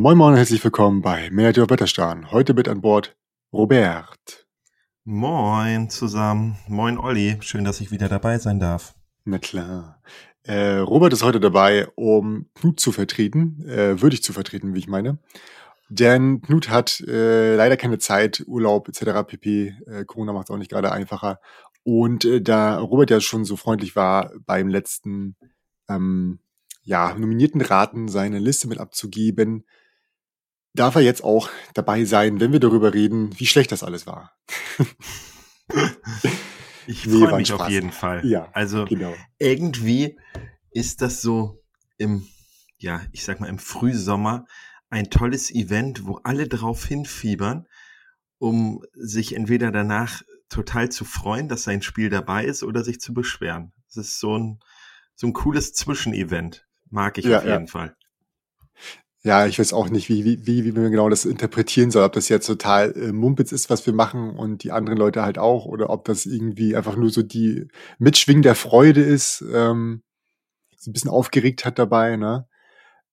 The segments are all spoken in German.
Moin Moin und herzlich willkommen bei Miniatur Wetterstern. Heute mit an Bord Robert. Moin zusammen. Moin Olli. Schön, dass ich wieder dabei sein darf. Na klar. Äh, Robert ist heute dabei, um Knut zu vertreten, äh, würdig zu vertreten, wie ich meine. Denn Knut hat äh, leider keine Zeit, Urlaub etc. pp. Äh, Corona macht es auch nicht gerade einfacher. Und äh, da Robert ja schon so freundlich war, beim letzten ähm, ja, nominierten Raten seine Liste mit abzugeben, darf er jetzt auch dabei sein, wenn wir darüber reden, wie schlecht das alles war. ich nee, freue mich Spaß. auf jeden Fall. Ja, also genau. irgendwie ist das so im, ja, ich sag mal im Frühsommer ein tolles Event, wo alle drauf hinfiebern, um sich entweder danach total zu freuen, dass sein Spiel dabei ist oder sich zu beschweren. Es ist so ein, so ein cooles Zwischenevent. Mag ich ja, auf jeden ja. Fall. Ja, ich weiß auch nicht, wie, wie, wie, wie man genau das interpretieren soll. Ob das jetzt total äh, Mumpitz ist, was wir machen und die anderen Leute halt auch, oder ob das irgendwie einfach nur so die Mitschwing der Freude ist, ähm, so ein bisschen aufgeregt hat dabei, ne?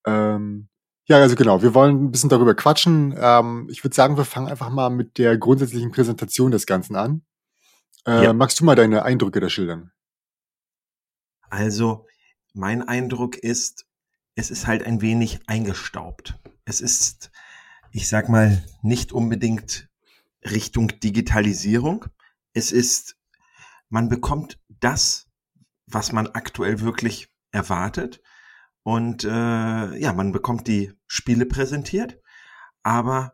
Ähm, ja, also genau, wir wollen ein bisschen darüber quatschen. Ähm, ich würde sagen, wir fangen einfach mal mit der grundsätzlichen Präsentation des Ganzen an. Äh, ja. Magst du mal deine Eindrücke da schildern? Also, mein Eindruck ist, es ist halt ein wenig eingestaubt. Es ist, ich sag mal, nicht unbedingt Richtung Digitalisierung. Es ist, man bekommt das, was man aktuell wirklich erwartet. Und äh, ja, man bekommt die Spiele präsentiert, aber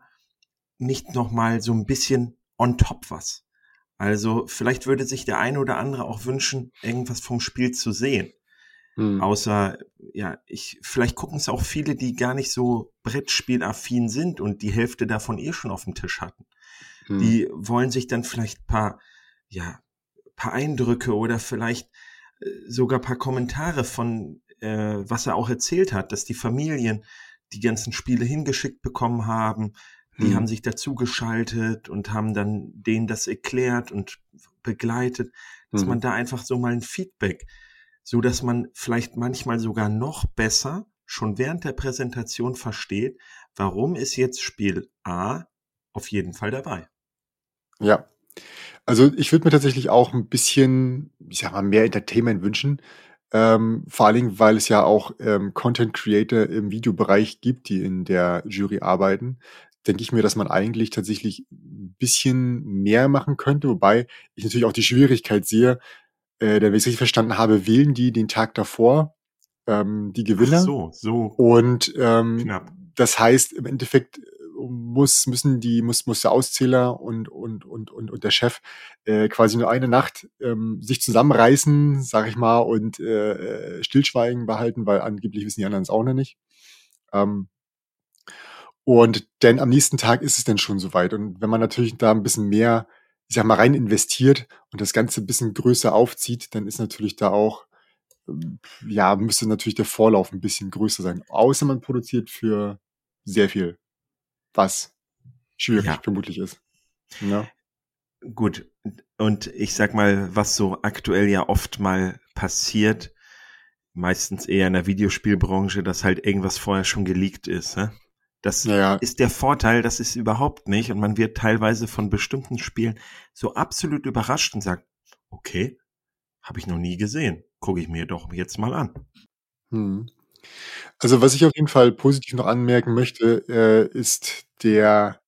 nicht nochmal so ein bisschen on top was. Also vielleicht würde sich der eine oder andere auch wünschen, irgendwas vom Spiel zu sehen. Hm. Außer, ja, ich, vielleicht gucken es auch viele, die gar nicht so Brettspielaffin sind und die Hälfte davon eh schon auf dem Tisch hatten. Hm. Die wollen sich dann vielleicht paar, ja, paar Eindrücke oder vielleicht äh, sogar paar Kommentare von, äh, was er auch erzählt hat, dass die Familien die ganzen Spiele hingeschickt bekommen haben. Die hm. haben sich dazugeschaltet und haben dann denen das erklärt und begleitet, dass hm. man da einfach so mal ein Feedback so dass man vielleicht manchmal sogar noch besser schon während der Präsentation versteht, warum ist jetzt Spiel A auf jeden Fall dabei. Ja. Also ich würde mir tatsächlich auch ein bisschen, ich sag mal, mehr Entertainment wünschen. Ähm, vor allen Dingen, weil es ja auch ähm, Content Creator im Videobereich gibt, die in der Jury arbeiten, denke ich mir, dass man eigentlich tatsächlich ein bisschen mehr machen könnte, wobei ich natürlich auch die Schwierigkeit sehe, äh, wenn ich es richtig verstanden habe, wählen die den Tag davor ähm, die Gewinner. Ach so, so. Und ähm, knapp. das heißt, im Endeffekt äh, muss, müssen die, muss, muss der Auszähler und, und, und, und, und der Chef äh, quasi nur eine Nacht ähm, sich zusammenreißen, sag ich mal, und äh, äh Stillschweigen behalten, weil angeblich wissen die anderen es auch noch nicht. Ähm, und denn am nächsten Tag ist es dann schon soweit. Und wenn man natürlich da ein bisschen mehr ich sag mal, rein investiert und das Ganze ein bisschen größer aufzieht, dann ist natürlich da auch, ähm, ja, müsste natürlich der Vorlauf ein bisschen größer sein. Außer man produziert für sehr viel, was schwierig ja. vermutlich ist. Ja. Gut. Und ich sag mal, was so aktuell ja oft mal passiert, meistens eher in der Videospielbranche, dass halt irgendwas vorher schon geleakt ist. Ne? Das ja. ist der Vorteil, das ist überhaupt nicht. Und man wird teilweise von bestimmten Spielen so absolut überrascht und sagt, okay, habe ich noch nie gesehen. Gucke ich mir doch jetzt mal an. Hm. Also was ich auf jeden Fall positiv noch anmerken möchte, äh, ist der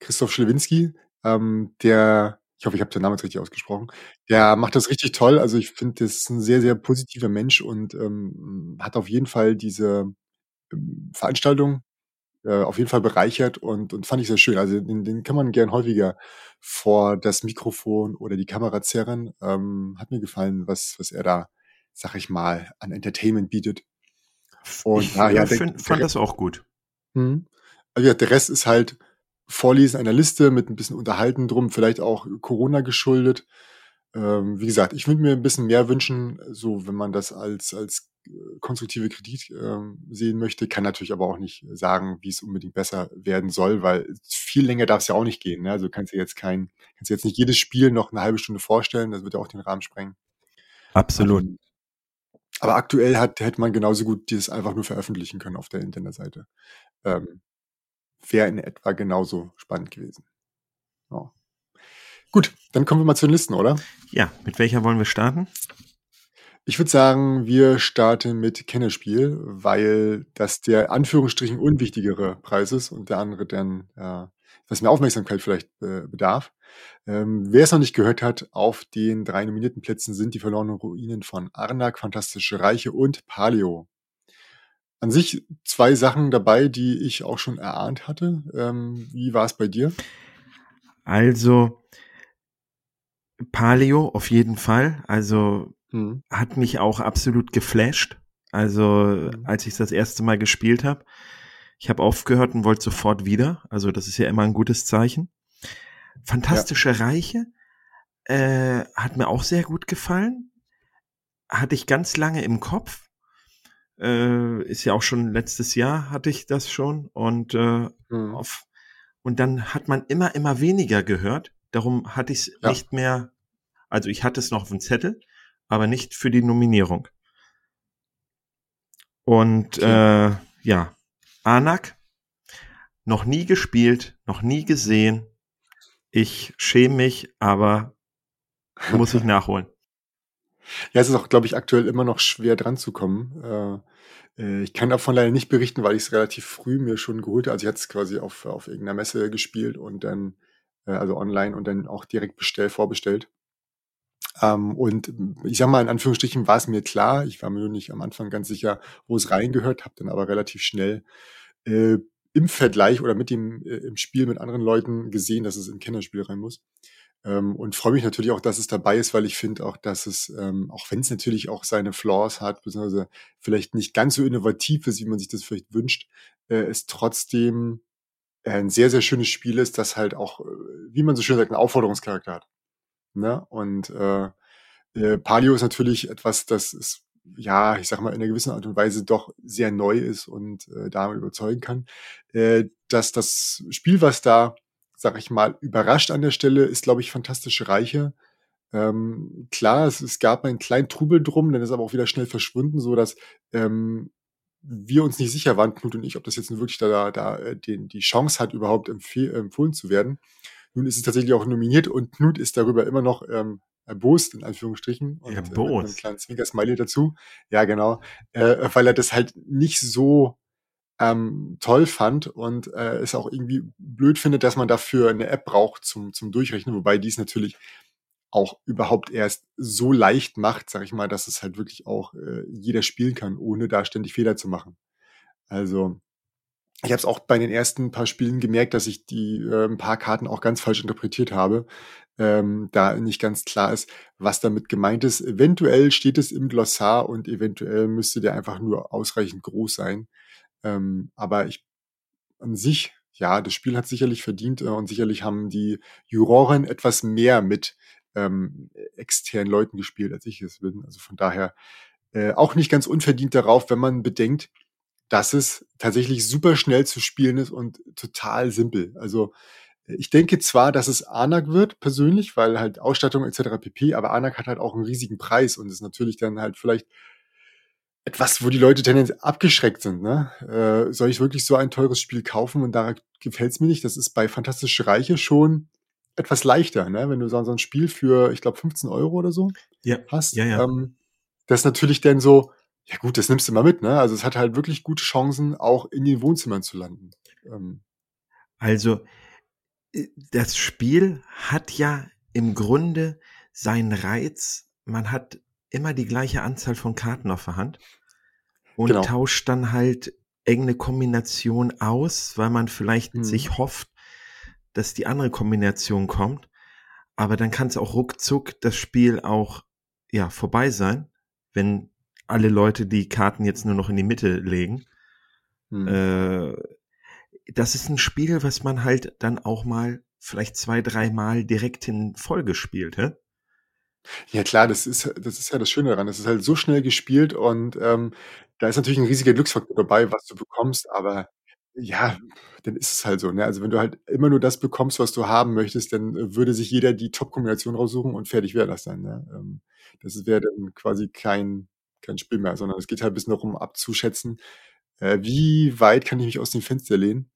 Christoph Schlewinski, ähm, der, ich hoffe, ich habe den Namen jetzt richtig ausgesprochen, der macht das richtig toll. Also ich finde, das ist ein sehr, sehr positiver Mensch und ähm, hat auf jeden Fall diese ähm, Veranstaltung äh, auf jeden Fall bereichert und, und fand ich sehr schön. Also den, den kann man gern häufiger vor das Mikrofon oder die Kamera zerren. Ähm, hat mir gefallen, was, was er da, sag ich mal, an Entertainment bietet. Und ich ja, ja, der, find, fand der, das auch gut. Hm. Also ja, der Rest ist halt Vorlesen einer Liste mit ein bisschen Unterhalten drum, vielleicht auch Corona geschuldet. Ähm, wie gesagt, ich würde mir ein bisschen mehr wünschen, so wenn man das als, als konstruktive Kritik äh, sehen möchte, kann natürlich aber auch nicht sagen, wie es unbedingt besser werden soll, weil viel länger darf es ja auch nicht gehen. Ne? Also kannst du jetzt kein, kannst du jetzt nicht jedes Spiel noch eine halbe Stunde vorstellen, das wird ja auch den Rahmen sprengen. Absolut. Um, aber aktuell hat, hätte man genauso gut dieses einfach nur veröffentlichen können auf der Internetseite. Ähm, wäre in etwa genauso spannend gewesen. Ja. Gut, dann kommen wir mal zu den Listen, oder? Ja, mit welcher wollen wir starten? Ich würde sagen, wir starten mit Kennerspiel, weil das der Anführungsstrichen unwichtigere Preis ist und der andere dann, äh, was mehr Aufmerksamkeit vielleicht äh, bedarf. Ähm, wer es noch nicht gehört hat, auf den drei nominierten Plätzen sind die verlorenen Ruinen von Arnak, Fantastische Reiche und Paleo. An sich zwei Sachen dabei, die ich auch schon erahnt hatte. Ähm, wie war es bei dir? Also Paleo auf jeden Fall. Also hm. hat mich auch absolut geflasht. Also hm. als ich das erste Mal gespielt habe, ich habe aufgehört und wollte sofort wieder. Also das ist ja immer ein gutes Zeichen. Fantastische ja. Reiche äh, hat mir auch sehr gut gefallen. Hatte ich ganz lange im Kopf. Äh, ist ja auch schon letztes Jahr hatte ich das schon und äh, hm. auf und dann hat man immer immer weniger gehört. Darum hatte ich es ja. nicht mehr. Also ich hatte es noch auf dem Zettel, aber nicht für die Nominierung. Und okay. äh, ja, Anak, noch nie gespielt, noch nie gesehen. Ich schäme mich, aber muss ich nachholen. Ja, es ist auch, glaube ich, aktuell immer noch schwer dran zu kommen. Äh, äh, ich kann davon leider nicht berichten, weil ich es relativ früh mir schon geholt habe. Also ich hatte es quasi auf, auf irgendeiner Messe gespielt und dann, äh, also online und dann auch direkt bestell, vorbestellt. Ähm, und ich sag mal, in Anführungsstrichen war es mir klar. Ich war mir nur nicht am Anfang ganz sicher, wo es reingehört, habe dann aber relativ schnell äh, im Vergleich oder mit dem äh, im Spiel mit anderen Leuten gesehen, dass es in Kennerspiel rein muss. Ähm, und freue mich natürlich auch, dass es dabei ist, weil ich finde auch, dass es, ähm, auch wenn es natürlich auch seine Flaws hat, beziehungsweise vielleicht nicht ganz so innovativ ist, wie man sich das vielleicht wünscht, äh, es trotzdem ein sehr, sehr schönes Spiel ist, das halt auch, äh, wie man so schön sagt, einen Aufforderungscharakter hat. Ne? Und äh, äh, Palio ist natürlich etwas, das ist, ja, ich sag mal, in einer gewissen Art und Weise doch sehr neu ist und äh, damit überzeugen kann. Äh, dass das Spiel, was da, sag ich mal, überrascht an der Stelle, ist, glaube ich, Fantastische Reiche. Ähm, klar, es, es gab einen kleinen Trubel drum, dann ist aber auch wieder schnell verschwunden, so dass ähm, wir uns nicht sicher waren, Knut und ich, ob das jetzt wirklich da, da äh, den, die Chance hat, überhaupt empfohlen zu werden. Nun ist es tatsächlich auch nominiert und Knut ist darüber immer noch ähm, erbost, in Anführungsstrichen. Und erbost. Äh, mit einem kleinen Zwinker-Smiley dazu. Ja, genau. Äh, weil er das halt nicht so ähm, toll fand und äh, es auch irgendwie blöd findet, dass man dafür eine App braucht zum, zum Durchrechnen, wobei dies natürlich auch überhaupt erst so leicht macht, sag ich mal, dass es halt wirklich auch äh, jeder spielen kann, ohne da ständig Fehler zu machen. Also ich habe es auch bei den ersten paar Spielen gemerkt, dass ich die äh, ein paar Karten auch ganz falsch interpretiert habe. Ähm, da nicht ganz klar ist, was damit gemeint ist. Eventuell steht es im Glossar und eventuell müsste der einfach nur ausreichend groß sein. Ähm, aber ich an sich, ja, das Spiel hat sicherlich verdient äh, und sicherlich haben die Juroren etwas mehr mit ähm, externen Leuten gespielt, als ich es bin. Also von daher äh, auch nicht ganz unverdient darauf, wenn man bedenkt, dass es tatsächlich super schnell zu spielen ist und total simpel. Also ich denke zwar, dass es Anak wird, persönlich, weil halt Ausstattung etc. pp, aber Anak hat halt auch einen riesigen Preis und ist natürlich dann halt vielleicht etwas, wo die Leute tendenziell abgeschreckt sind. Ne? Äh, soll ich wirklich so ein teures Spiel kaufen und da gefällt es mir nicht? Das ist bei Fantastische Reiche schon etwas leichter, ne? wenn du so, so ein Spiel für, ich glaube, 15 Euro oder so ja. hast. Ja, ja. Ähm, das natürlich dann so, ja gut, das nimmst du mal mit, ne? Also es hat halt wirklich gute Chancen, auch in den Wohnzimmern zu landen. Ähm. Also äh, das Spiel hat ja im Grunde seinen Reiz. Man hat immer die gleiche Anzahl von Karten auf der Hand und genau. tauscht dann halt irgendeine Kombination aus, weil man vielleicht hm. sich hofft, dass die andere Kombination kommt. Aber dann kann es auch ruckzuck das Spiel auch ja vorbei sein, wenn alle Leute die Karten jetzt nur noch in die Mitte legen. Hm. Äh, das ist ein Spiel, was man halt dann auch mal vielleicht zwei, dreimal direkt in Folge spielt, hä? Ja klar, das ist, das ist ja das Schöne daran. Das ist halt so schnell gespielt und ähm, da ist natürlich ein riesiger Glücksfaktor dabei, was du bekommst, aber ja, dann ist es halt so. Ne? Also wenn du halt immer nur das bekommst, was du haben möchtest, dann würde sich jeder die Top-Kombination raussuchen und fertig wäre das dann. Ne? Ähm, das wäre dann quasi kein, kein Spiel mehr, sondern es geht halt ein bisschen darum abzuschätzen, äh, wie weit kann ich mich aus dem Fenster lehnen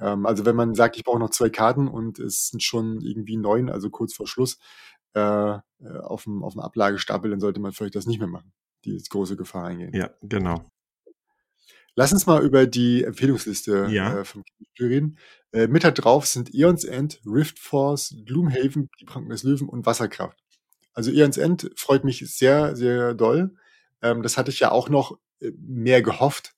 Ähm, also wenn man sagt, ich brauche noch zwei Karten und es sind schon irgendwie neun, also kurz vor Schluss, äh, äh auf, dem, auf dem Ablagestapel, dann sollte man vielleicht das nicht mehr machen, die große Gefahr eingehen. Ja, genau. Lass uns mal über die Empfehlungsliste ja. äh, vom Spiel reden. Äh, mit da drauf sind Eons End, Rift Force, Gloomhaven, die Pranken des Löwen und Wasserkraft. Also Eons End freut mich sehr, sehr doll. Ähm, das hatte ich ja auch noch äh, mehr gehofft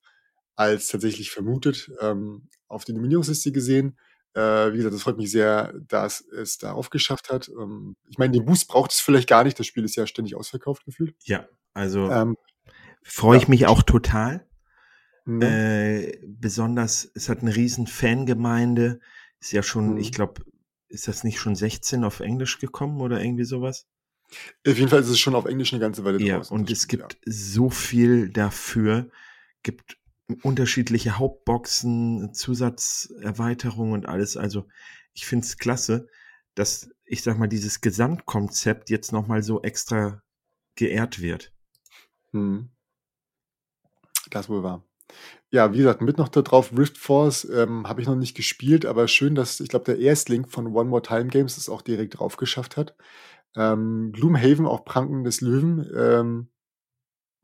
als tatsächlich vermutet. Ähm, auf die Nominierungsliste gesehen. Äh, wie gesagt, das freut mich sehr, dass es darauf geschafft hat. Ähm, ich meine, den Boost braucht es vielleicht gar nicht. Das Spiel ist ja ständig ausverkauft gefühlt. Ja, also ähm, freue ich ja. mich auch total. Mhm. Äh, besonders, es hat eine riesen Fangemeinde. Ist ja schon, mhm. ich glaube, ist das nicht schon 16 auf Englisch gekommen oder irgendwie sowas? Auf jeden Fall ist es schon auf Englisch eine ganze Weile ja, draußen. Und es gibt ja. so viel dafür, gibt unterschiedliche Hauptboxen, Zusatzerweiterungen und alles. Also ich finde es klasse, dass ich sag mal, dieses Gesamtkonzept jetzt nochmal so extra geehrt wird. Hm. Das wohl war. Ja, wie gesagt, mit noch da drauf, Rift Force ähm, habe ich noch nicht gespielt, aber schön, dass ich glaube, der Erstling von One More Time Games es auch direkt drauf geschafft hat. Ähm, Gloomhaven, auch Pranken des Löwen, ähm,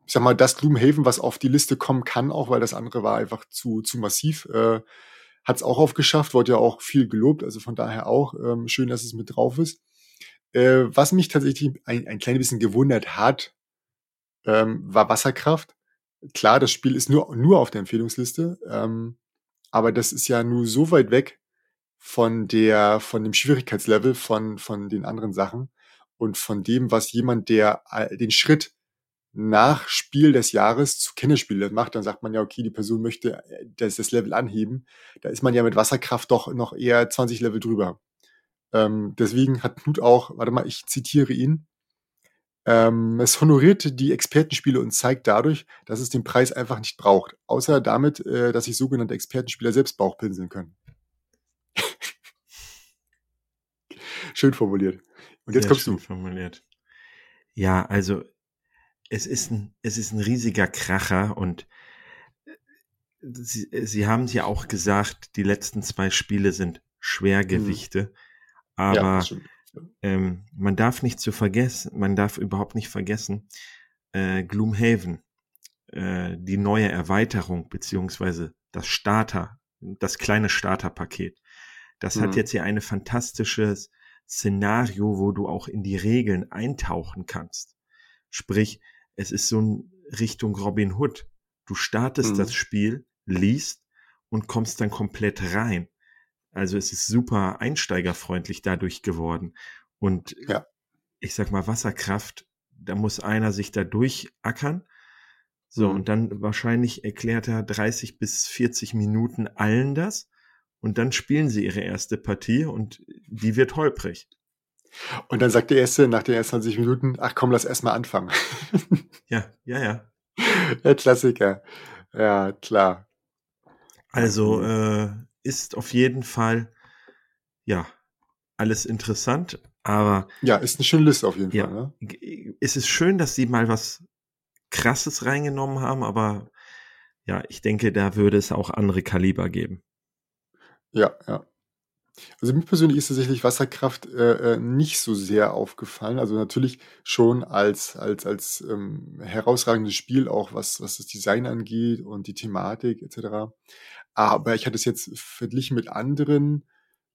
ich sag mal, das Gloomhaven, was auf die Liste kommen kann, auch weil das andere war einfach zu, zu massiv, äh, hat es auch aufgeschafft, wurde ja auch viel gelobt, also von daher auch ähm, schön, dass es mit drauf ist. Äh, was mich tatsächlich ein, ein klein bisschen gewundert hat, ähm, war Wasserkraft. Klar, das Spiel ist nur, nur auf der Empfehlungsliste, ähm, aber das ist ja nur so weit weg von der, von dem Schwierigkeitslevel von, von den anderen Sachen und von dem, was jemand, der den Schritt nach Spiel des Jahres zu Kennerspiel macht, dann sagt man ja, okay, die Person möchte äh, das, das Level anheben. Da ist man ja mit Wasserkraft doch noch eher 20 Level drüber. Ähm, deswegen hat Knut auch, warte mal, ich zitiere ihn, ähm, es honoriert die Expertenspiele und zeigt dadurch, dass es den Preis einfach nicht braucht, außer damit, äh, dass sich sogenannte Expertenspieler selbst Bauchpinseln können. Schön formuliert. Und jetzt Sehr kommst du. Formuliert. Ja, also es ist ein, es ist ein riesiger Kracher und äh, Sie, Sie haben es ja auch gesagt, die letzten zwei Spiele sind Schwergewichte, mhm. aber ja, ähm, man darf nicht zu vergessen, man darf überhaupt nicht vergessen, äh, Gloomhaven, äh, die neue Erweiterung beziehungsweise das Starter, das kleine Starterpaket, das mhm. hat jetzt hier eine fantastisches Szenario, wo du auch in die Regeln eintauchen kannst. Sprich, es ist so ein Richtung Robin Hood. Du startest mhm. das Spiel, liest und kommst dann komplett rein. Also es ist super einsteigerfreundlich dadurch geworden. Und ja. ich sag mal, Wasserkraft, da muss einer sich da durchackern. So, mhm. und dann wahrscheinlich erklärt er 30 bis 40 Minuten allen das. Und dann spielen sie ihre erste Partie und die wird holprig. Und dann sagt der Erste nach den ersten 20 Minuten, ach komm, lass erst mal anfangen. ja, ja, ja. Der Klassiker. Ja, klar. Also äh, ist auf jeden Fall, ja, alles interessant, aber. Ja, ist eine schöne Liste auf jeden ja, Fall. Ne? Es ist schön, dass sie mal was Krasses reingenommen haben, aber ja, ich denke, da würde es auch andere Kaliber geben. Ja, ja. Also mir persönlich ist tatsächlich Wasserkraft äh, äh, nicht so sehr aufgefallen. Also natürlich schon als, als, als ähm, herausragendes Spiel, auch was, was das Design angeht und die Thematik etc. Aber ich hatte es jetzt verglichen mit anderen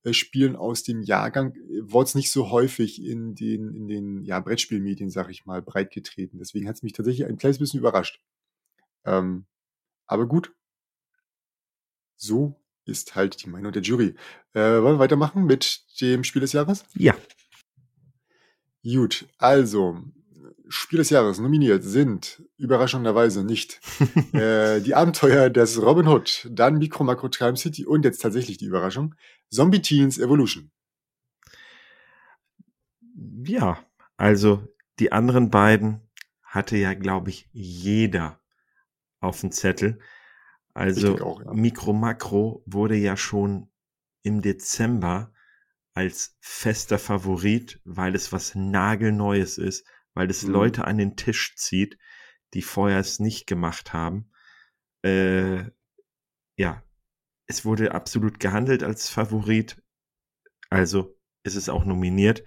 äh, Spielen aus dem Jahrgang, wurde es nicht so häufig in den, in den ja, Brettspielmedien, sag ich mal, breitgetreten. Deswegen hat es mich tatsächlich ein kleines bisschen überrascht. Ähm, aber gut. So ist halt die Meinung der Jury. Äh, wollen wir weitermachen mit dem Spiel des Jahres? Ja. Gut, also Spiel des Jahres nominiert sind überraschenderweise nicht äh, die Abenteuer des Robin Hood, dann Micro Macro Time City und jetzt tatsächlich die Überraschung Zombie Teens Evolution. Ja, also die anderen beiden hatte ja, glaube ich, jeder auf dem Zettel. Also auch, ja. Mikro Makro wurde ja schon im Dezember als fester Favorit, weil es was nagelneues ist, weil es mhm. Leute an den Tisch zieht, die vorher es nicht gemacht haben. Äh, ja, es wurde absolut gehandelt als Favorit. Also ist es auch nominiert.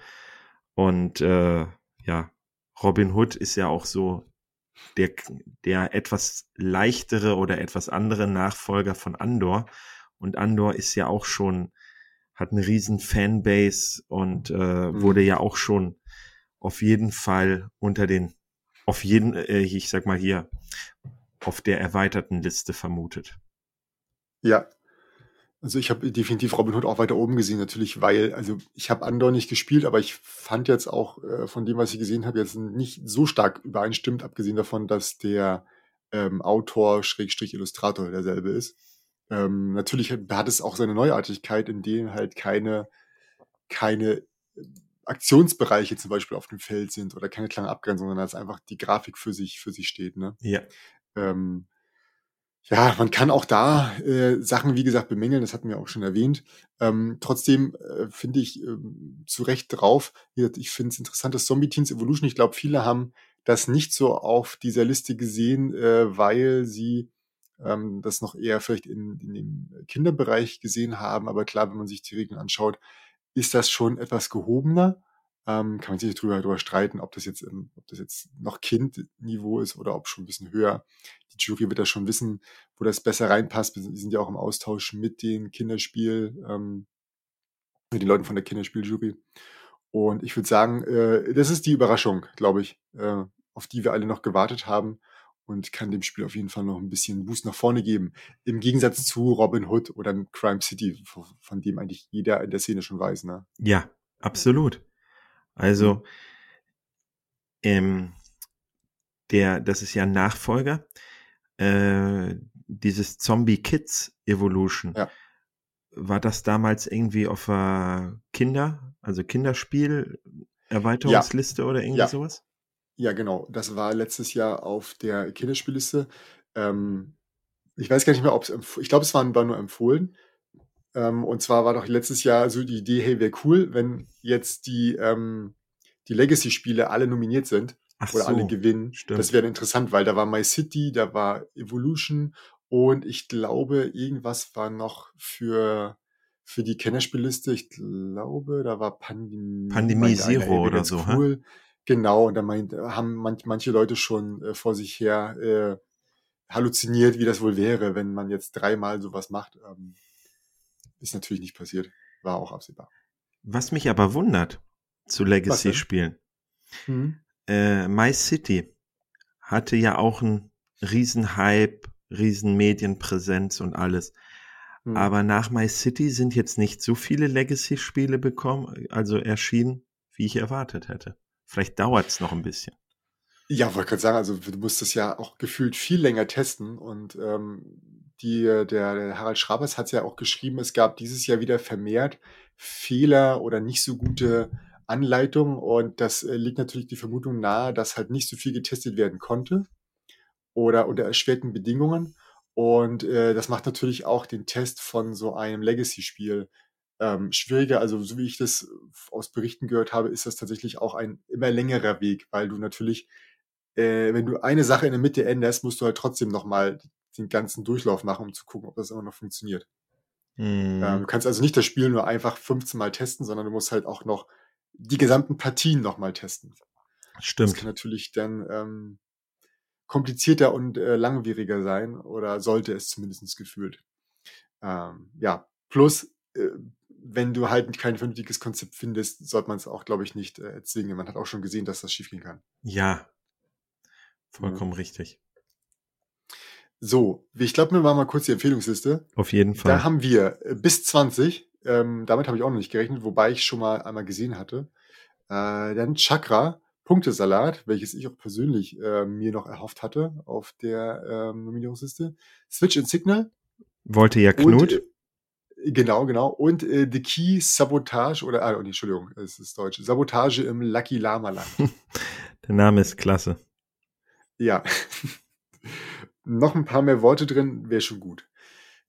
Und äh, ja, Robin Hood ist ja auch so der, der etwas leichtere oder etwas andere Nachfolger von Andor. Und Andor ist ja auch schon, hat eine riesen Fanbase und äh, mhm. wurde ja auch schon auf jeden Fall unter den, auf jeden, äh, ich sag mal hier, auf der erweiterten Liste vermutet. Ja, also ich habe definitiv Robin Hood auch weiter oben gesehen, natürlich, weil, also ich habe Andor nicht gespielt, aber ich fand jetzt auch äh, von dem, was ich gesehen habe, jetzt nicht so stark übereinstimmt, abgesehen davon, dass der ähm, Autor Schrägstrich Illustrator derselbe ist. Ähm, natürlich hat es auch seine Neuartigkeit, in denen halt keine, keine äh, Aktionsbereiche zum Beispiel auf dem Feld sind oder keine klare Abgrenzung, sondern dass einfach die Grafik für sich, für sich steht. Ne? Ja. Ähm, ja, man kann auch da äh, Sachen, wie gesagt, bemängeln, das hatten wir auch schon erwähnt. Ähm, trotzdem äh, finde ich äh, zu Recht drauf. Ich finde es interessant, dass Zombie Teens Evolution, ich glaube, viele haben das nicht so auf dieser Liste gesehen, äh, weil sie ähm, das noch eher vielleicht in, in dem Kinderbereich gesehen haben. Aber klar, wenn man sich die Regeln anschaut, ist das schon etwas gehobener. Ähm, kann man sich drüber, drüber streiten, ob das jetzt, ob das jetzt noch Kindniveau ist oder ob schon ein bisschen höher. Die Jury wird da schon wissen, wo das besser reinpasst. Wir sind ja auch im Austausch mit den Kinderspiel, ähm, mit den Leuten von der Kinderspieljury. Und ich würde sagen, äh, das ist die Überraschung, glaube ich, äh, auf die wir alle noch gewartet haben und kann dem Spiel auf jeden Fall noch ein bisschen Boost nach vorne geben. Im Gegensatz zu Robin Hood oder Crime City, von dem eigentlich jeder in der Szene schon weiß. Ne? Ja, absolut. Also, ähm, der, das ist ja ein Nachfolger, äh, dieses Zombie Kids Evolution. Ja. War das damals irgendwie auf der Kinder, also Kinderspiel Erweiterungsliste ja. oder irgendwie ja. sowas? Ja, genau. Das war letztes Jahr auf der Kinderspielliste. Ähm, ich weiß gar nicht mehr, ob es, ich glaube, es war nur empfohlen. Ähm, und zwar war doch letztes Jahr so die Idee, hey, wäre cool, wenn jetzt die, ähm, die Legacy-Spiele alle nominiert sind Ach oder so, alle gewinnen. Stimmt. Das wäre interessant, weil da war My City, da war Evolution und ich glaube, irgendwas war noch für, für die Kennerspielliste. Ich glaube, da war Pandemie. Pandemie Zero oder so. Cool. Hä? Genau, und da meint, haben manch, manche Leute schon äh, vor sich her äh, halluziniert, wie das wohl wäre, wenn man jetzt dreimal sowas macht. Ähm, ist natürlich nicht passiert. War auch absehbar. Was mich aber wundert zu Legacy-Spielen. Hm? Äh, My City hatte ja auch einen riesen Hype, riesen Medienpräsenz und alles. Hm. Aber nach My City sind jetzt nicht so viele Legacy-Spiele bekommen, also erschienen, wie ich erwartet hätte. Vielleicht dauert es noch ein bisschen. Ja, wollte gerade sagen, also du musst es ja auch gefühlt viel länger testen und ähm, die, der, der Harald Schrabers hat es ja auch geschrieben, es gab dieses Jahr wieder vermehrt Fehler oder nicht so gute Anleitungen und das äh, liegt natürlich die Vermutung nahe, dass halt nicht so viel getestet werden konnte oder unter erschwerten Bedingungen und äh, das macht natürlich auch den Test von so einem Legacy-Spiel ähm, schwieriger. Also so wie ich das aus Berichten gehört habe, ist das tatsächlich auch ein immer längerer Weg, weil du natürlich, äh, wenn du eine Sache in der Mitte änderst, musst du halt trotzdem nochmal den ganzen Durchlauf machen, um zu gucken, ob das immer noch funktioniert. Mhm. Ähm, du kannst also nicht das Spiel nur einfach 15 Mal testen, sondern du musst halt auch noch die gesamten Partien nochmal testen. Stimmt. Das kann natürlich dann ähm, komplizierter und äh, langwieriger sein oder sollte es zumindest gefühlt. Ähm, ja, plus, äh, wenn du halt kein vernünftiges Konzept findest, sollte man es auch, glaube ich, nicht äh, erzwingen. Man hat auch schon gesehen, dass das schiefgehen kann. Ja, vollkommen ja. richtig. So, ich glaube, wir machen mal kurz die Empfehlungsliste. Auf jeden Fall. Da haben wir äh, bis 20. Ähm, damit habe ich auch noch nicht gerechnet, wobei ich schon mal einmal gesehen hatte. Äh, dann Chakra, Punktesalat, welches ich auch persönlich äh, mir noch erhofft hatte auf der ähm, Nominierungsliste. Switch and Signal. Wollte ja Knut. Und, äh, genau, genau. Und äh, The Key Sabotage oder, ah, nee, Entschuldigung, es ist Deutsch. Sabotage im Lucky Lama Land. der Name ist klasse. Ja. noch ein paar mehr Worte drin, wäre schon gut.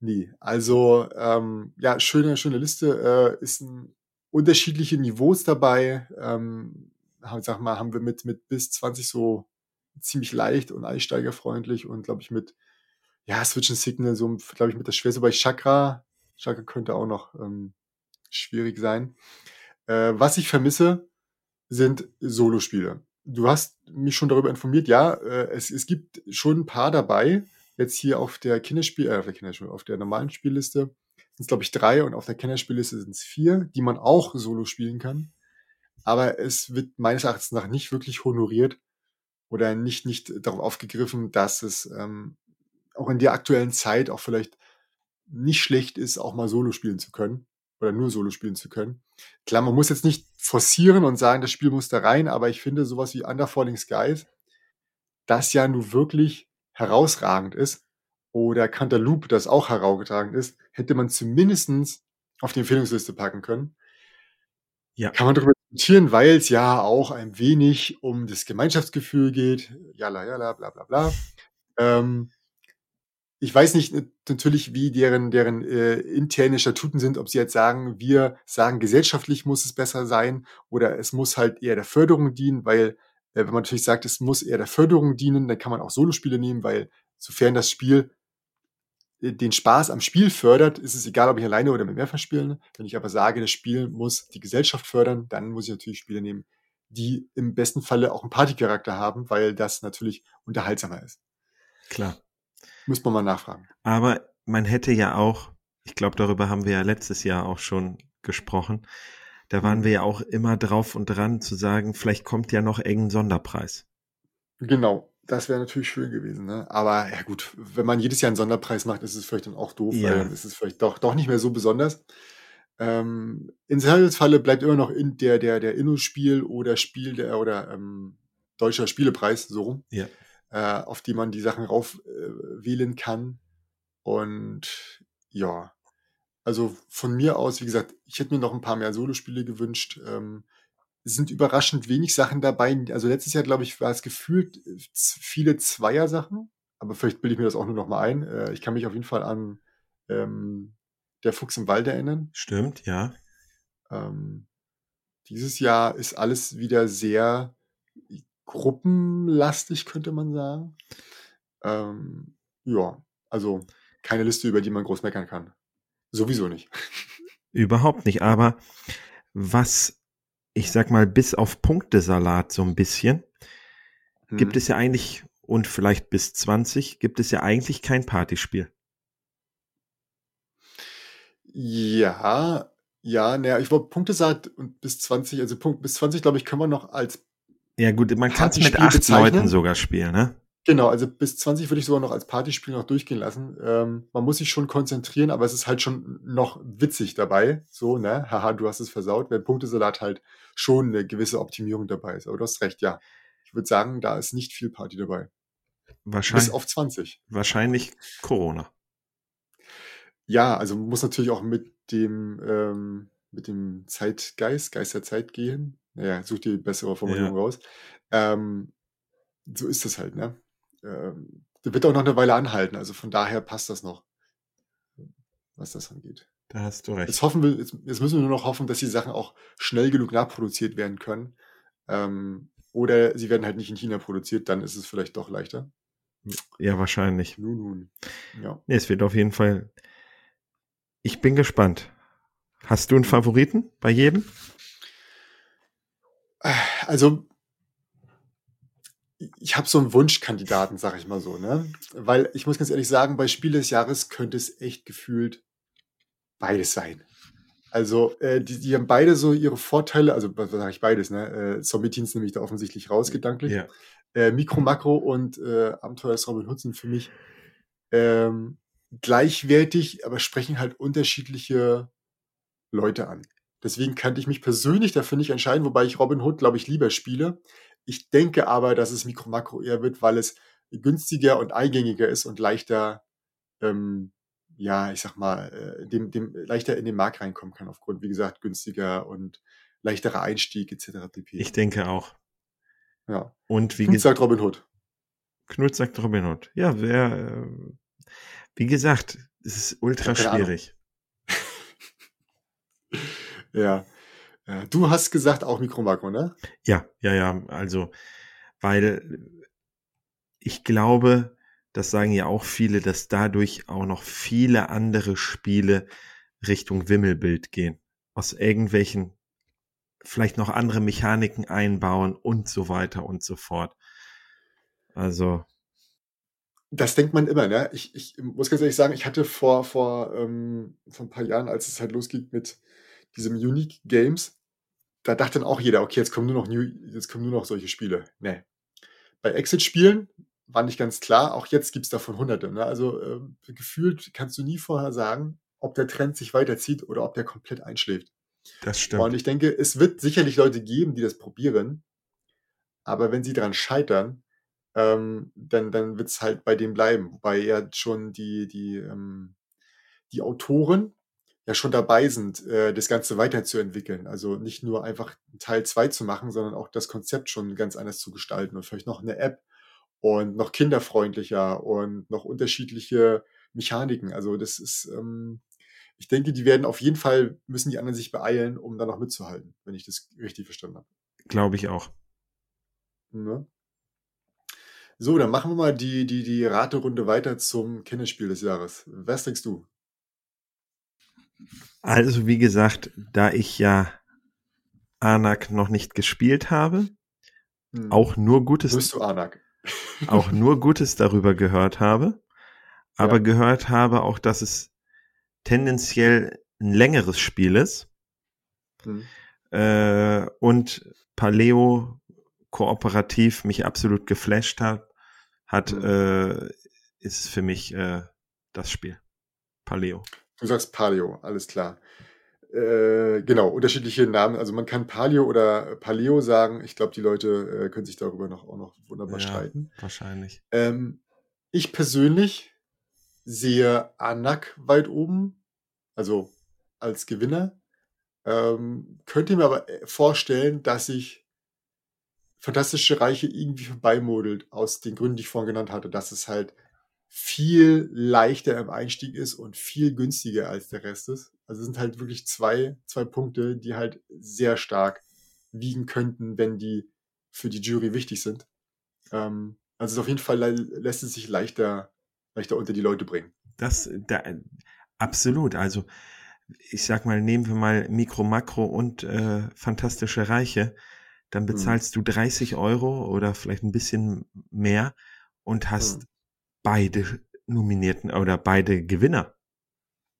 Nee, also ähm, ja, schöne, schöne Liste. Äh, ist ein unterschiedliche Niveaus dabei. Ähm, sag mal, haben wir mit, mit bis 20 so ziemlich leicht und einsteigerfreundlich und glaube ich mit, ja, Switch and Signal, so glaube ich mit das schwerste bei Chakra Chaka könnte auch noch ähm, schwierig sein. Äh, was ich vermisse, sind Solospiele. Du hast mich schon darüber informiert, ja, äh, es, es gibt schon ein paar dabei. Jetzt hier auf der Kinderspiel, äh, auf der Kinderspiel, auf der normalen Spielliste sind es, glaube ich, drei und auf der Kinderspielliste sind es vier, die man auch solo spielen kann. Aber es wird meines Erachtens nach nicht wirklich honoriert oder nicht, nicht darauf aufgegriffen, dass es ähm, auch in der aktuellen Zeit auch vielleicht nicht schlecht ist, auch mal Solo spielen zu können oder nur Solo spielen zu können. Klar, man muss jetzt nicht forcieren und sagen, das Spiel muss da rein, aber ich finde sowas wie Under Falling Skies, das ja nun wirklich herausragend ist, oder Cantaloupe, das auch herausragend ist, hätte man zumindestens auf die Empfehlungsliste packen können. Ja. Kann man darüber diskutieren, weil es ja auch ein wenig um das Gemeinschaftsgefühl geht. Jalla, jalla, bla, bla, bla. Ähm, ich weiß nicht natürlich, wie deren, deren äh, interne Statuten sind, ob sie jetzt sagen, wir sagen, gesellschaftlich muss es besser sein oder es muss halt eher der Förderung dienen, weil äh, wenn man natürlich sagt, es muss eher der Förderung dienen, dann kann man auch Solospiele nehmen, weil sofern das Spiel äh, den Spaß am Spiel fördert, ist es egal, ob ich alleine oder mit mehrfach spiele. Wenn ich aber sage, das Spiel muss die Gesellschaft fördern, dann muss ich natürlich Spiele nehmen, die im besten Falle auch einen Partycharakter haben, weil das natürlich unterhaltsamer ist. Klar. Muss man mal nachfragen. Aber man hätte ja auch, ich glaube, darüber haben wir ja letztes Jahr auch schon gesprochen. Da waren wir ja auch immer drauf und dran zu sagen, vielleicht kommt ja noch irgendein Sonderpreis. Genau, das wäre natürlich schön gewesen. Ne? Aber ja gut, wenn man jedes Jahr einen Sonderpreis macht, ist es vielleicht dann auch doof, ja. weil dann ist es vielleicht doch, doch nicht mehr so besonders. Ähm, in Falle bleibt immer noch in der, der, der Inno-Spiel oder Spiel der oder ähm, deutscher Spielepreis, so rum. Ja äh, auf die man die Sachen rauf äh, kann. Und ja, also von mir aus, wie gesagt, ich hätte mir noch ein paar mehr Solospiele gewünscht. Ähm, es sind überraschend wenig Sachen dabei. Also letztes Jahr, glaube ich, war es gefühlt äh, viele Zweier-Sachen. Aber vielleicht bilde ich mir das auch nur noch mal ein. Äh, ich kann mich auf jeden Fall an ähm, Der Fuchs im Wald erinnern. Stimmt, ja. Ähm, dieses Jahr ist alles wieder sehr gruppenlastig, könnte man sagen. Ähm, ja, also keine Liste, über die man groß meckern kann. Sowieso nicht. Überhaupt nicht, aber was, ich sag mal, bis auf Punktesalat so ein bisschen, hm. gibt es ja eigentlich, und vielleicht bis 20, gibt es ja eigentlich kein Partyspiel. Ja, ja, naja, ich glaube, Punktesalat und bis 20, also Punkt, bis 20, glaube ich, können wir noch als ja gut, man kann es mit acht bezeichnen. Leuten sogar spielen, ne? Genau, also bis 20 würde ich sogar noch als Partyspiel noch durchgehen lassen. Ähm, man muss sich schon konzentrieren, aber es ist halt schon noch witzig dabei. So, ne? Haha, du hast es versaut, wenn Punktesalat halt schon eine gewisse Optimierung dabei ist. Aber du hast recht, ja. Ich würde sagen, da ist nicht viel Party dabei. Wahrscheinlich. Bis auf 20. Wahrscheinlich Corona. Ja, also muss natürlich auch mit dem, ähm, mit dem Zeitgeist, Geist der Zeit gehen. Naja, such die bessere Formulierung ja. raus. Ähm, so ist es halt, ne? Ähm, der wird auch noch eine Weile anhalten, also von daher passt das noch, was das angeht. Da hast du recht. Jetzt, hoffen wir, jetzt, jetzt müssen wir nur noch hoffen, dass die Sachen auch schnell genug nachproduziert werden können. Ähm, oder sie werden halt nicht in China produziert, dann ist es vielleicht doch leichter. Ja, wahrscheinlich. Nun, nun. Ja. Nee, es wird auf jeden Fall. Ich bin gespannt. Hast du einen Favoriten bei jedem? Also, ich habe so einen Wunschkandidaten, sag ich mal so, ne? Weil ich muss ganz ehrlich sagen, bei Spiel des Jahres könnte es echt gefühlt beides sein. Also, äh, die, die haben beide so ihre Vorteile, also was sage ich beides, ne? Äh, Zombie Teens nehme ich da offensichtlich raus, gedanklich. Ja. Äh, Mikro, Makro und äh, Abenteuer des Robin Hood sind für mich ähm, gleichwertig, aber sprechen halt unterschiedliche Leute an. Deswegen kannte ich mich persönlich dafür nicht entscheiden, wobei ich Robin Hood, glaube ich, lieber spiele. Ich denke aber, dass es Mikro Makro eher wird, weil es günstiger und eingängiger ist und leichter, ähm, ja, ich sag mal, äh, dem, dem leichter in den Markt reinkommen kann, aufgrund, wie gesagt, günstiger und leichterer Einstieg etc. pp. Ich denke auch. Ja. Und wie Knut sagt Robin Hood. Knut sagt Robin Hood. Ja, wer, äh, wie gesagt, es ist ultra schwierig. Ja. Du hast gesagt auch Mikro-Makro, ne? Ja, ja, ja. Also, weil ich glaube, das sagen ja auch viele, dass dadurch auch noch viele andere Spiele Richtung Wimmelbild gehen. Aus irgendwelchen, vielleicht noch andere Mechaniken einbauen und so weiter und so fort. Also. Das denkt man immer, ne? Ich, ich muss ganz ehrlich sagen, ich hatte vor, vor, ähm, vor ein paar Jahren, als es halt losging mit diesem Unique Games, da dachte dann auch jeder, okay, jetzt kommen nur noch, New, jetzt kommen nur noch solche Spiele. Nee. Bei Exit-Spielen war nicht ganz klar, auch jetzt gibt es davon hunderte. Ne? Also äh, gefühlt kannst du nie vorher sagen, ob der Trend sich weiterzieht oder ob der komplett einschläft. Das stimmt. Und ich denke, es wird sicherlich Leute geben, die das probieren, aber wenn sie daran scheitern, ähm, dann, dann wird es halt bei dem bleiben. Wobei ja schon die, die, ähm, die Autoren ja schon dabei sind, äh, das Ganze weiterzuentwickeln. Also nicht nur einfach Teil 2 zu machen, sondern auch das Konzept schon ganz anders zu gestalten und vielleicht noch eine App und noch kinderfreundlicher und noch unterschiedliche Mechaniken. Also das ist, ähm, ich denke, die werden auf jeden Fall, müssen die anderen sich beeilen, um da noch mitzuhalten, wenn ich das richtig verstanden habe. Glaube ich auch. Ne? So, dann machen wir mal die, die, die Raterunde weiter zum Kennerspiel des Jahres. Was denkst du? Also, wie gesagt, da ich ja Anak noch nicht gespielt habe, hm. auch nur Gutes. Bist du Anak? auch nur Gutes darüber gehört habe, aber ja. gehört habe auch, dass es tendenziell ein längeres Spiel ist hm. äh, und Paleo kooperativ mich absolut geflasht hat, hat hm. äh, ist für mich äh, das Spiel. Paleo. Du sagst Paleo, alles klar. Äh, genau, unterschiedliche Namen. Also man kann Paleo oder Paleo sagen. Ich glaube, die Leute äh, können sich darüber noch auch noch wunderbar ja, streiten. Wahrscheinlich. Ähm, ich persönlich sehe Anak weit oben, also als Gewinner. Ähm, könnte mir aber äh, vorstellen, dass sich Fantastische Reiche irgendwie vorbeimodelt, aus den Gründen, die ich vorhin genannt hatte, dass es halt viel leichter im Einstieg ist und viel günstiger als der Rest ist. Also es sind halt wirklich zwei, zwei Punkte, die halt sehr stark wiegen könnten, wenn die für die Jury wichtig sind. Ähm, also auf jeden Fall lässt es sich leichter, leichter unter die Leute bringen. Das, da, absolut. Also ich sag mal, nehmen wir mal Mikro, Makro und äh, Fantastische Reiche, dann hm. bezahlst hm. du 30 Euro oder vielleicht ein bisschen mehr und hast hm beide Nominierten oder beide Gewinner.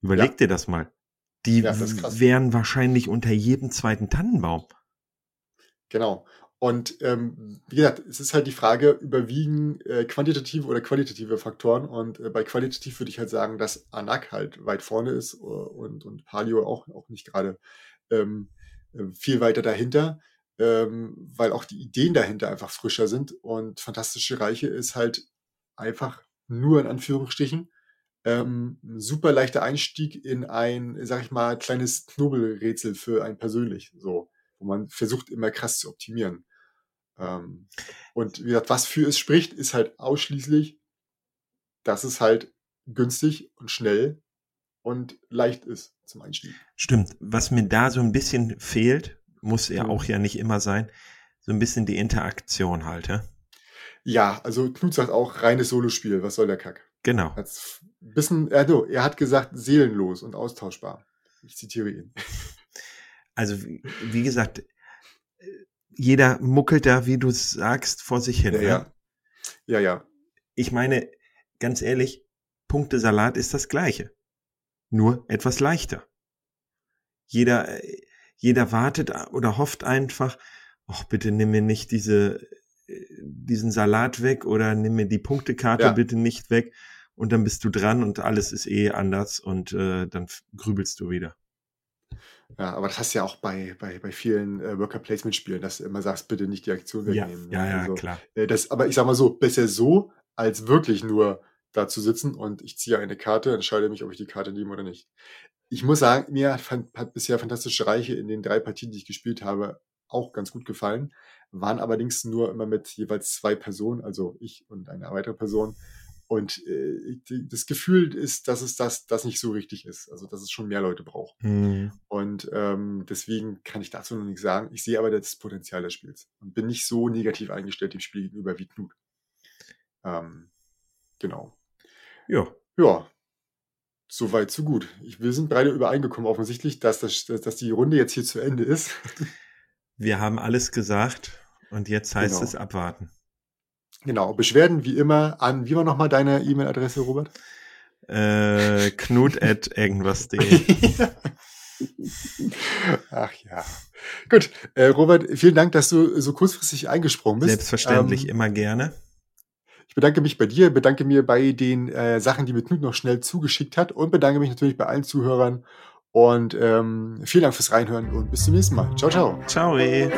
Überleg ja. dir das mal. Die ja, das wären wahrscheinlich unter jedem zweiten Tannenbaum. Genau. Und ähm, wie gesagt, es ist halt die Frage, überwiegen äh, quantitative oder qualitative Faktoren. Und äh, bei qualitativ würde ich halt sagen, dass Anak halt weit vorne ist uh, und, und Palio auch, auch nicht gerade ähm, äh, viel weiter dahinter, ähm, weil auch die Ideen dahinter einfach frischer sind. Und Fantastische Reiche ist halt einfach nur in Anführungsstrichen, ähm, super leichter Einstieg in ein, sag ich mal, kleines Knobelrätsel für einen persönlich, so, wo man versucht immer krass zu optimieren. Ähm, und wie gesagt, was für es spricht, ist halt ausschließlich, dass es halt günstig und schnell und leicht ist zum Einstieg. Stimmt. Was mir da so ein bisschen fehlt, muss ja mhm. auch ja nicht immer sein, so ein bisschen die Interaktion halt, ja? Ja, also Knut sagt auch reines Solospiel. Was soll der Kack? Genau. bisschen, also, er hat gesagt, seelenlos und austauschbar. Ich zitiere ihn. Also, wie gesagt, jeder muckelt da, wie du sagst, vor sich hin. Ja, ja. Ne? ja, ja. Ich meine, ganz ehrlich, Punktesalat ist das gleiche. Nur etwas leichter. Jeder, jeder wartet oder hofft einfach, ach, bitte nimm mir nicht diese diesen Salat weg oder nimm mir die Punktekarte ja. bitte nicht weg und dann bist du dran und alles ist eh anders und äh, dann grübelst du wieder. Ja, aber das hast du ja auch bei, bei, bei vielen äh, Worker Placement Spielen, dass du immer sagst, bitte nicht die Aktion wegnehmen. Ja, ja, also, ja klar. Äh, das, aber ich sag mal so, besser so, als wirklich nur da zu sitzen und ich ziehe eine Karte, entscheide mich, ob ich die Karte nehme oder nicht. Ich muss sagen, mir hat, hat bisher Fantastische Reiche in den drei Partien, die ich gespielt habe, auch ganz gut gefallen waren allerdings nur immer mit jeweils zwei Personen, also ich und eine weitere Person. Und äh, die, das Gefühl ist, dass es das, das nicht so richtig ist. Also, dass es schon mehr Leute braucht. Mhm. Und ähm, deswegen kann ich dazu noch nichts sagen. Ich sehe aber das Potenzial des Spiels und bin nicht so negativ eingestellt dem Spiel gegenüber wie Knut. Ähm, genau. Ja. Ja. So weit, so gut. Ich, wir sind beide übereingekommen, offensichtlich, dass, das, dass die Runde jetzt hier zu Ende ist. Wir haben alles gesagt und jetzt heißt genau. es abwarten. Genau. Beschwerden wie immer an, wie war nochmal deine E-Mail-Adresse, Robert? Äh, knut at irgendwas.de. Ach ja. Gut. Äh, Robert, vielen Dank, dass du so kurzfristig eingesprungen bist. Selbstverständlich, ähm, immer gerne. Ich bedanke mich bei dir, bedanke mir bei den äh, Sachen, die mir Knut noch schnell zugeschickt hat und bedanke mich natürlich bei allen Zuhörern. Und ähm, vielen Dank fürs Reinhören und bis zum nächsten Mal. Ciao, ciao. Ciao. Ey.